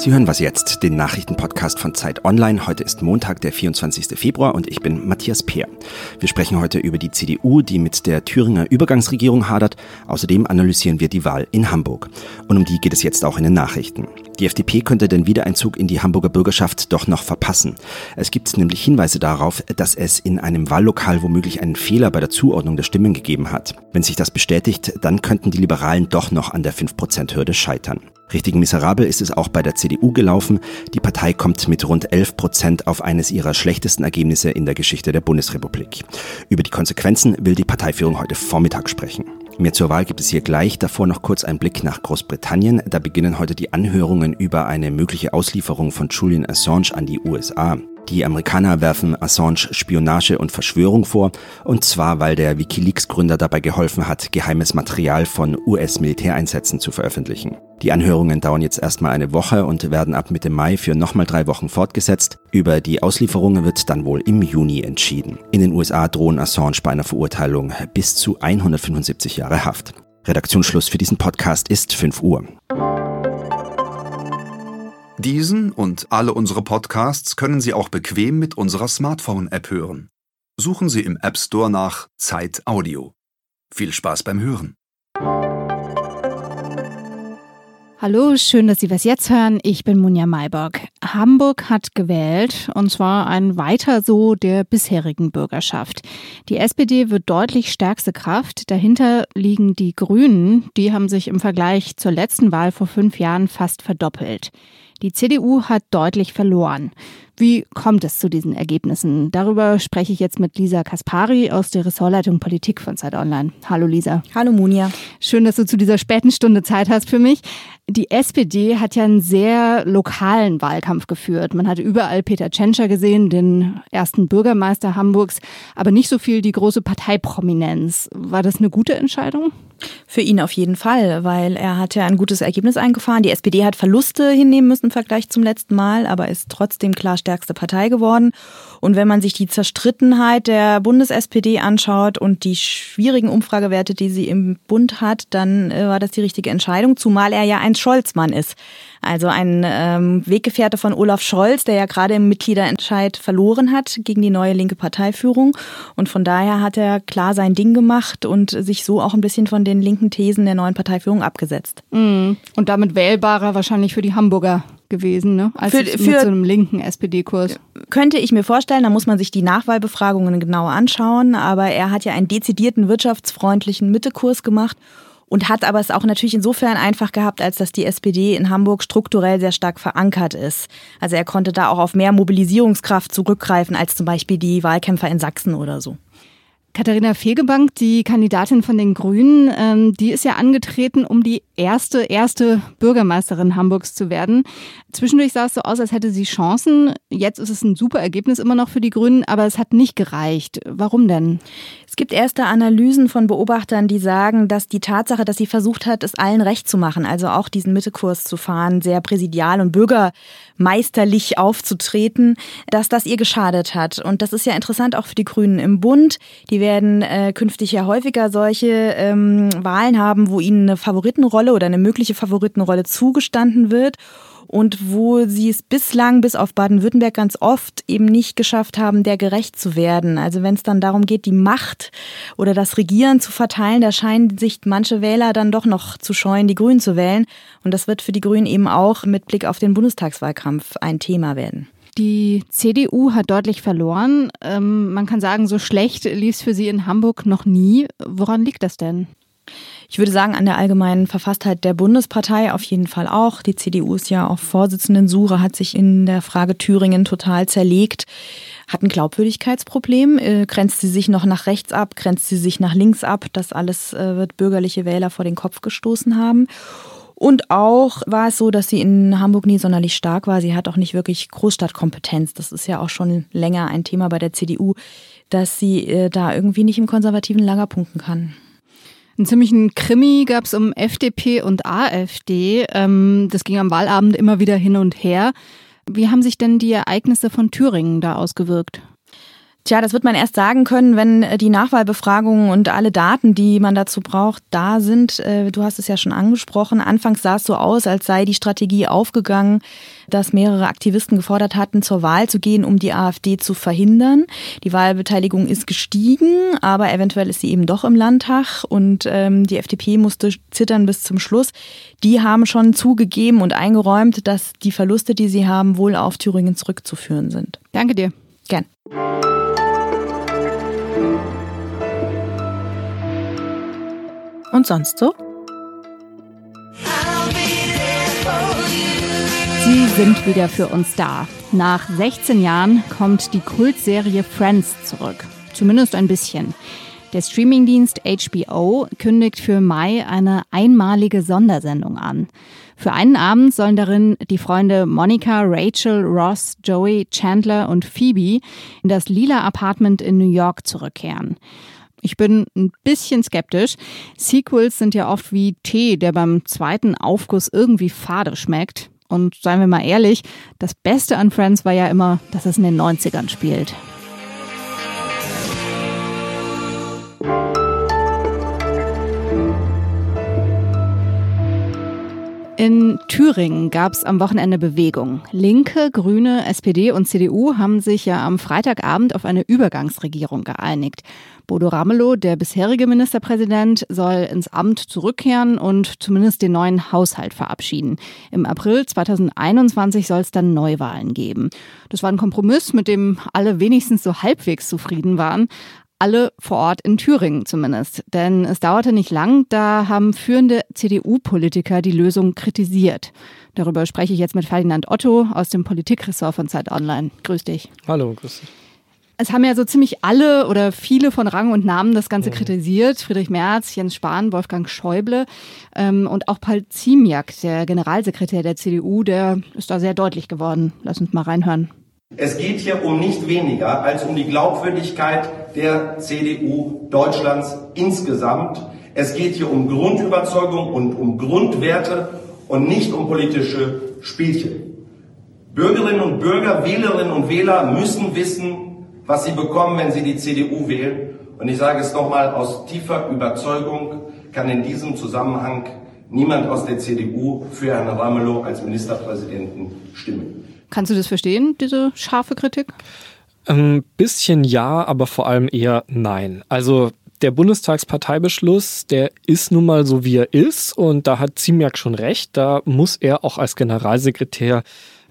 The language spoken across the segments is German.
Sie hören was jetzt, den Nachrichtenpodcast von Zeit Online. Heute ist Montag, der 24. Februar und ich bin Matthias Peer. Wir sprechen heute über die CDU, die mit der Thüringer Übergangsregierung hadert. Außerdem analysieren wir die Wahl in Hamburg. Und um die geht es jetzt auch in den Nachrichten. Die FDP könnte den Wiedereinzug in die Hamburger Bürgerschaft doch noch verpassen. Es gibt nämlich Hinweise darauf, dass es in einem Wahllokal womöglich einen Fehler bei der Zuordnung der Stimmen gegeben hat. Wenn sich das bestätigt, dann könnten die Liberalen doch noch an der 5%-Hürde scheitern. Richtig miserabel ist es auch bei der CDU gelaufen. Die Partei kommt mit rund 11 Prozent auf eines ihrer schlechtesten Ergebnisse in der Geschichte der Bundesrepublik. Über die Konsequenzen will die Parteiführung heute Vormittag sprechen. Mehr zur Wahl gibt es hier gleich. Davor noch kurz ein Blick nach Großbritannien. Da beginnen heute die Anhörungen über eine mögliche Auslieferung von Julian Assange an die USA. Die Amerikaner werfen Assange Spionage und Verschwörung vor, und zwar weil der Wikileaks-Gründer dabei geholfen hat, geheimes Material von US-Militäreinsätzen zu veröffentlichen. Die Anhörungen dauern jetzt erstmal eine Woche und werden ab Mitte Mai für nochmal drei Wochen fortgesetzt. Über die Auslieferung wird dann wohl im Juni entschieden. In den USA drohen Assange bei einer Verurteilung bis zu 175 Jahre Haft. Redaktionsschluss für diesen Podcast ist 5 Uhr. Diesen und alle unsere Podcasts können Sie auch bequem mit unserer Smartphone-App hören. Suchen Sie im App Store nach Zeit Audio. Viel Spaß beim Hören. Hallo, schön, dass Sie was jetzt hören. Ich bin Munja Mayborg. Hamburg hat gewählt, und zwar ein weiter so der bisherigen Bürgerschaft. Die SPD wird deutlich stärkste Kraft. Dahinter liegen die Grünen. Die haben sich im Vergleich zur letzten Wahl vor fünf Jahren fast verdoppelt. Die CDU hat deutlich verloren. Wie kommt es zu diesen Ergebnissen? Darüber spreche ich jetzt mit Lisa Kaspari aus der Ressortleitung Politik von Zeit Online. Hallo Lisa. Hallo Munja. Schön, dass du zu dieser späten Stunde Zeit hast für mich. Die SPD hat ja einen sehr lokalen Wahlkampf geführt. Man hat überall Peter Tschentscher gesehen, den ersten Bürgermeister Hamburgs, aber nicht so viel die große Parteiprominenz. War das eine gute Entscheidung? Für ihn auf jeden Fall, weil er hat ja ein gutes Ergebnis eingefahren. Die SPD hat Verluste hinnehmen müssen im Vergleich zum letzten Mal, aber ist trotzdem klar stärkste Partei geworden. Und wenn man sich die Zerstrittenheit der Bundes-SPD anschaut und die schwierigen Umfragewerte, die sie im Bund hat, dann äh, war das die richtige Entscheidung, zumal er ja ein Scholzmann ist. Also ein ähm, Weggefährte von Olaf Scholz, der ja gerade im Mitgliederentscheid verloren hat gegen die neue linke Parteiführung. Und von daher hat er klar sein Ding gemacht und sich so auch ein bisschen von den linken Thesen der neuen Parteiführung abgesetzt. Mm. Und damit wählbarer wahrscheinlich für die Hamburger gewesen, ne? Als für, für mit so einem linken SPD-Kurs. Könnte ich mir vorstellen, da muss man sich die Nachwahlbefragungen genauer anschauen, aber er hat ja einen dezidierten wirtschaftsfreundlichen Mittekurs gemacht und hat aber es auch natürlich insofern einfach gehabt, als dass die SPD in Hamburg strukturell sehr stark verankert ist. Also er konnte da auch auf mehr Mobilisierungskraft zurückgreifen als zum Beispiel die Wahlkämpfer in Sachsen oder so. Katharina Fegebank, die Kandidatin von den Grünen, ähm, die ist ja angetreten, um die erste, erste Bürgermeisterin Hamburgs zu werden. Zwischendurch sah es so aus, als hätte sie Chancen. Jetzt ist es ein super Ergebnis immer noch für die Grünen, aber es hat nicht gereicht. Warum denn? Es gibt erste Analysen von Beobachtern, die sagen, dass die Tatsache, dass sie versucht hat, es allen recht zu machen, also auch diesen Mittekurs zu fahren, sehr präsidial und bürgermeisterlich aufzutreten, dass das ihr geschadet hat. Und das ist ja interessant auch für die Grünen im Bund. Die werden äh, künftig ja häufiger solche ähm, Wahlen haben, wo ihnen eine Favoritenrolle oder eine mögliche Favoritenrolle zugestanden wird und wo sie es bislang bis auf Baden-Württemberg ganz oft eben nicht geschafft haben, der gerecht zu werden. Also wenn es dann darum geht, die Macht oder das Regieren zu verteilen, da scheinen sich manche Wähler dann doch noch zu scheuen, die Grünen zu wählen. Und das wird für die Grünen eben auch mit Blick auf den Bundestagswahlkampf ein Thema werden. Die CDU hat deutlich verloren. Ähm, man kann sagen, so schlecht lief es für sie in Hamburg noch nie. Woran liegt das denn? Ich würde sagen, an der allgemeinen Verfasstheit der Bundespartei auf jeden Fall auch. Die CDU ist ja auf Vorsitzendensuche, hat sich in der Frage Thüringen total zerlegt, hat ein Glaubwürdigkeitsproblem. Äh, grenzt sie sich noch nach rechts ab, grenzt sie sich nach links ab? Das alles äh, wird bürgerliche Wähler vor den Kopf gestoßen haben. Und auch war es so, dass sie in Hamburg nie sonderlich stark war. Sie hat auch nicht wirklich Großstadtkompetenz. Das ist ja auch schon länger ein Thema bei der CDU, dass sie äh, da irgendwie nicht im konservativen Lager punkten kann. Einen ziemlichen Krimi gab es um FDP und AfD. Ähm, das ging am Wahlabend immer wieder hin und her. Wie haben sich denn die Ereignisse von Thüringen da ausgewirkt? Tja, das wird man erst sagen können, wenn äh, die Nachwahlbefragungen und alle Daten, die man dazu braucht, da sind. Äh, du hast es ja schon angesprochen. Anfangs sah es so aus, als sei die Strategie aufgegangen, dass mehrere Aktivisten gefordert hatten, zur Wahl zu gehen, um die AfD zu verhindern. Die Wahlbeteiligung ist gestiegen, aber eventuell ist sie eben doch im Landtag und ähm, die FDP musste zittern bis zum Schluss. Die haben schon zugegeben und eingeräumt, dass die Verluste, die sie haben, wohl auf Thüringen zurückzuführen sind. Danke dir. Gern. Und sonst so? Sie sind wieder für uns da. Nach 16 Jahren kommt die Kultserie Friends zurück. Zumindest ein bisschen. Der Streamingdienst HBO kündigt für Mai eine einmalige Sondersendung an. Für einen Abend sollen darin die Freunde Monica, Rachel, Ross, Joey, Chandler und Phoebe in das lila Apartment in New York zurückkehren. Ich bin ein bisschen skeptisch. Sequels sind ja oft wie Tee, der beim zweiten Aufguss irgendwie fade schmeckt. Und seien wir mal ehrlich, das Beste an Friends war ja immer, dass es in den 90ern spielt. In Thüringen gab es am Wochenende Bewegung. Linke, Grüne, SPD und CDU haben sich ja am Freitagabend auf eine Übergangsregierung geeinigt. Bodo Ramelow, der bisherige Ministerpräsident, soll ins Amt zurückkehren und zumindest den neuen Haushalt verabschieden. Im April 2021 soll es dann Neuwahlen geben. Das war ein Kompromiss, mit dem alle wenigstens so halbwegs zufrieden waren alle vor Ort in Thüringen zumindest. Denn es dauerte nicht lang, da haben führende CDU-Politiker die Lösung kritisiert. Darüber spreche ich jetzt mit Ferdinand Otto aus dem Politikressort von Zeit Online. Grüß dich. Hallo, grüß dich. Es haben ja so ziemlich alle oder viele von Rang und Namen das Ganze mhm. kritisiert. Friedrich Merz, Jens Spahn, Wolfgang Schäuble ähm, und auch Paul Ziemiak, der Generalsekretär der CDU, der ist da sehr deutlich geworden. Lass uns mal reinhören. Es geht hier um nicht weniger als um die Glaubwürdigkeit der CDU Deutschlands insgesamt. Es geht hier um Grundüberzeugung und um Grundwerte und nicht um politische Spielchen. Bürgerinnen und Bürger, Wählerinnen und Wähler müssen wissen, was sie bekommen, wenn sie die CDU wählen. Und ich sage es nochmal, aus tiefer Überzeugung kann in diesem Zusammenhang niemand aus der CDU für Herrn Ramelow als Ministerpräsidenten stimmen. Kannst du das verstehen, diese scharfe Kritik? Ein bisschen ja, aber vor allem eher nein. Also der Bundestagsparteibeschluss, der ist nun mal so, wie er ist. Und da hat Ziemiak schon recht. Da muss er auch als Generalsekretär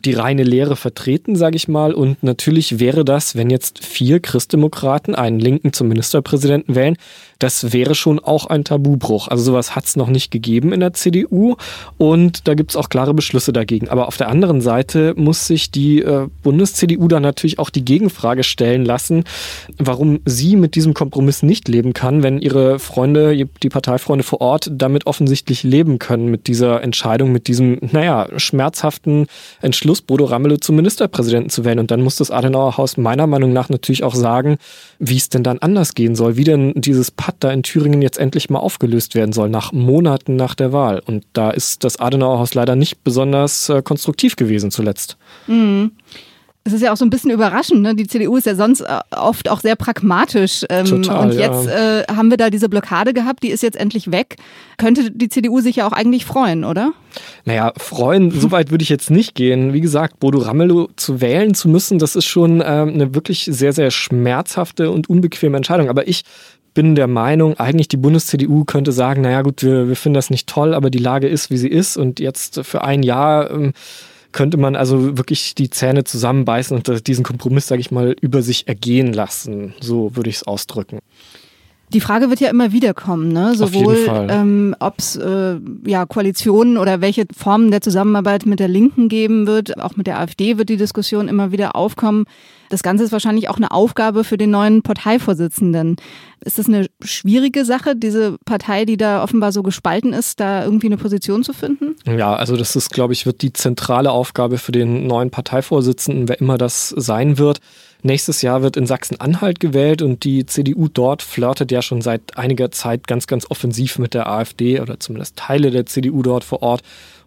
die reine Lehre vertreten, sage ich mal. Und natürlich wäre das, wenn jetzt vier Christdemokraten einen Linken zum Ministerpräsidenten wählen, das wäre schon auch ein Tabubruch. Also sowas hat es noch nicht gegeben in der CDU und da gibt es auch klare Beschlüsse dagegen. Aber auf der anderen Seite muss sich die äh, Bundes-CDU dann natürlich auch die Gegenfrage stellen lassen, warum sie mit diesem Kompromiss nicht leben kann, wenn ihre Freunde, die Parteifreunde vor Ort damit offensichtlich leben können, mit dieser Entscheidung, mit diesem, naja, schmerzhaften Entschluss, Bodo Ramelow zum Ministerpräsidenten zu wählen. Und dann muss das Adenauer Haus meiner Meinung nach natürlich auch sagen, wie es denn dann anders gehen soll, wie denn dieses Patt da in Thüringen jetzt endlich mal aufgelöst werden soll, nach Monaten nach der Wahl. Und da ist das Adenauer Haus leider nicht besonders äh, konstruktiv gewesen zuletzt. Mhm. Es ist ja auch so ein bisschen überraschend. Ne? Die CDU ist ja sonst äh, oft auch sehr pragmatisch. Ähm, Total, und jetzt ja. äh, haben wir da diese Blockade gehabt, die ist jetzt endlich weg. Könnte die CDU sich ja auch eigentlich freuen, oder? Naja, freuen, so weit würde ich jetzt nicht gehen. Wie gesagt, Bodo Ramelow zu wählen zu müssen, das ist schon ähm, eine wirklich sehr, sehr schmerzhafte und unbequeme Entscheidung. Aber ich bin der Meinung, eigentlich die Bundes-CDU könnte sagen, naja gut, wir, wir finden das nicht toll, aber die Lage ist, wie sie ist und jetzt für ein Jahr ähm, könnte man also wirklich die Zähne zusammenbeißen und diesen Kompromiss, sage ich mal, über sich ergehen lassen. So würde ich es ausdrücken. Die Frage wird ja immer wieder kommen, ne? sowohl ähm, ob es äh, ja, Koalitionen oder welche Formen der Zusammenarbeit mit der Linken geben wird. Auch mit der AfD wird die Diskussion immer wieder aufkommen. Das Ganze ist wahrscheinlich auch eine Aufgabe für den neuen Parteivorsitzenden. Ist das eine schwierige Sache, diese Partei, die da offenbar so gespalten ist, da irgendwie eine Position zu finden? Ja, also das ist, glaube ich, wird die zentrale Aufgabe für den neuen Parteivorsitzenden, wer immer das sein wird. Nächstes Jahr wird in Sachsen-Anhalt gewählt und die CDU dort flirtet ja schon seit einiger Zeit ganz, ganz offensiv mit der AfD oder zumindest Teile der CDU dort vor Ort.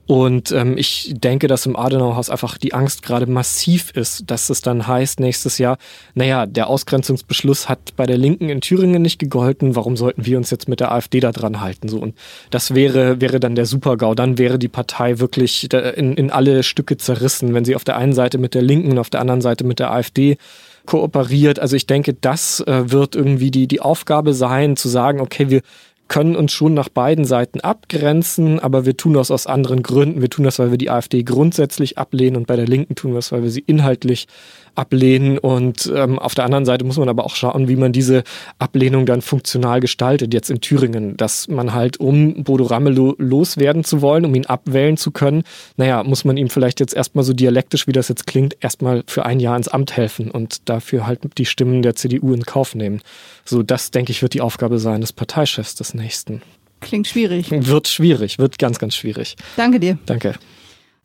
Und ähm, ich denke, dass im Adenauerhaus einfach die Angst gerade massiv ist, dass es dann heißt nächstes Jahr, naja, der Ausgrenzungsbeschluss hat bei der Linken in Thüringen nicht gegolten, warum sollten wir uns jetzt mit der AfD da dran halten? So, und das wäre, wäre dann der Super-GAU. Dann wäre die Partei wirklich in, in alle Stücke zerrissen, wenn sie auf der einen Seite mit der Linken auf der anderen Seite mit der AfD kooperiert. Also ich denke, das äh, wird irgendwie die, die Aufgabe sein, zu sagen, okay, wir können uns schon nach beiden Seiten abgrenzen, aber wir tun das aus anderen Gründen. Wir tun das, weil wir die AfD grundsätzlich ablehnen und bei der Linken tun wir es, weil wir sie inhaltlich ablehnen. Und ähm, auf der anderen Seite muss man aber auch schauen, wie man diese Ablehnung dann funktional gestaltet. Jetzt in Thüringen, dass man halt, um Bodo Ramelow loswerden zu wollen, um ihn abwählen zu können, naja, muss man ihm vielleicht jetzt erstmal so dialektisch, wie das jetzt klingt, erstmal für ein Jahr ins Amt helfen und dafür halt die Stimmen der CDU in Kauf nehmen. So, das denke ich, wird die Aufgabe sein des Parteichefs des nächsten. Klingt schwierig. Wird schwierig, wird ganz, ganz schwierig. Danke dir. Danke.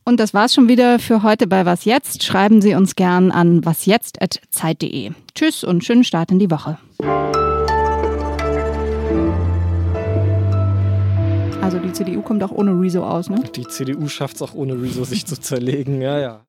Und das war's schon wieder für heute bei Was Jetzt. Schreiben Sie uns gern an wasjetzt.zeit.de. Tschüss und schönen Start in die Woche. Also die CDU kommt auch ohne Rezo aus, ne? Die CDU schafft es auch ohne Rezo sich zu zerlegen, ja, ja.